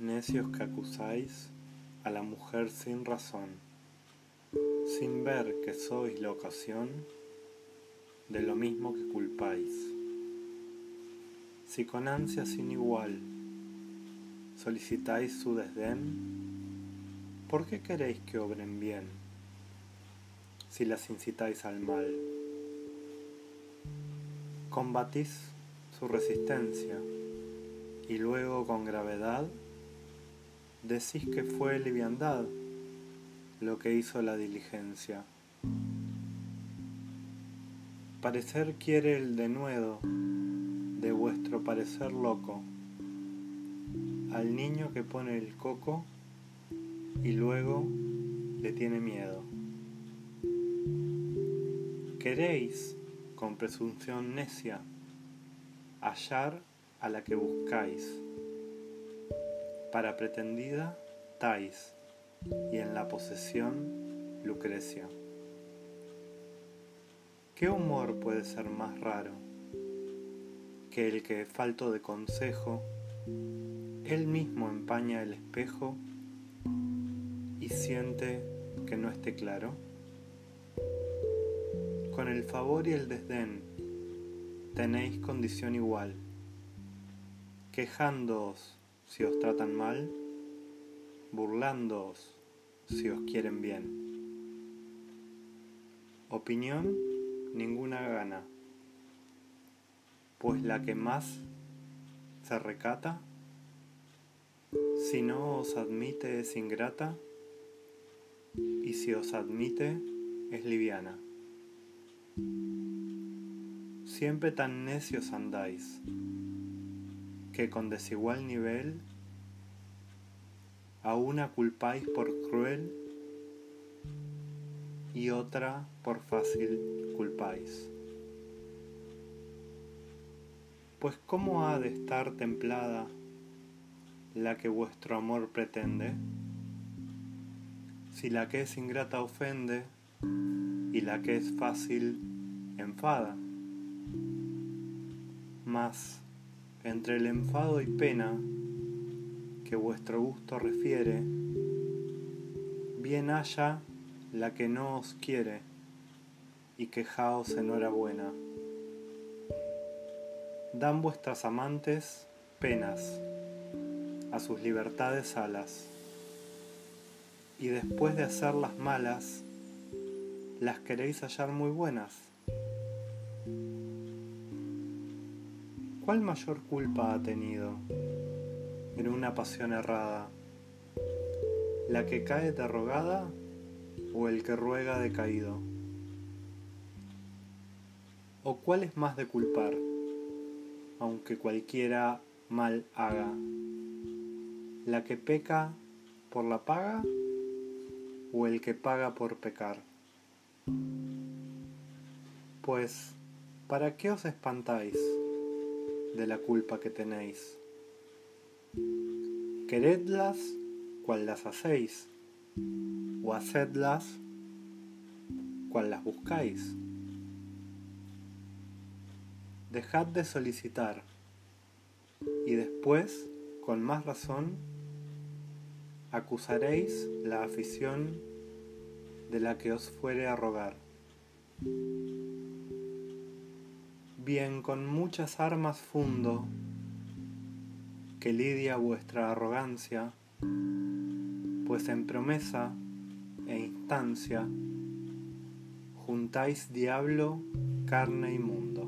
necios que acusáis a la mujer sin razón, sin ver que sois la ocasión de lo mismo que culpáis. Si con ansia sin igual solicitáis su desdén, ¿por qué queréis que obren bien si las incitáis al mal? Combatís su resistencia y luego con gravedad decís que fue liviandad lo que hizo la diligencia. Parecer quiere el denuedo de vuestro parecer loco al niño que pone el coco y luego le tiene miedo. Queréis, con presunción necia, hallar a la que buscáis. Para pretendida, Tais, y en la posesión, Lucrecia. ¿Qué humor puede ser más raro que el que, falto de consejo, él mismo empaña el espejo y siente que no esté claro? Con el favor y el desdén tenéis condición igual quejándoos si os tratan mal, burlándoos si os quieren bien. Opinión ninguna gana, pues la que más se recata, si no os admite es ingrata, y si os admite es liviana. Siempre tan necios andáis, que con desigual nivel a una culpáis por cruel y otra por fácil culpáis. Pues ¿cómo ha de estar templada la que vuestro amor pretende? Si la que es ingrata ofende y la que es fácil enfada. Mas entre el enfado y pena que vuestro gusto refiere, bien haya la que no os quiere y quejaos enhorabuena. Dan vuestras amantes penas, a sus libertades alas, y después de hacerlas malas, las queréis hallar muy buenas. ¿Cuál mayor culpa ha tenido en una pasión errada? ¿La que cae derrogada o el que ruega decaído? ¿O cuál es más de culpar, aunque cualquiera mal haga? ¿La que peca por la paga o el que paga por pecar? Pues, ¿para qué os espantáis? De la culpa que tenéis. Queredlas cual las hacéis, o hacedlas cual las buscáis. Dejad de solicitar y después, con más razón, acusaréis la afición de la que os fuere a rogar bien con muchas armas fundo, que lidia vuestra arrogancia, pues en promesa e instancia juntáis diablo, carne y mundo.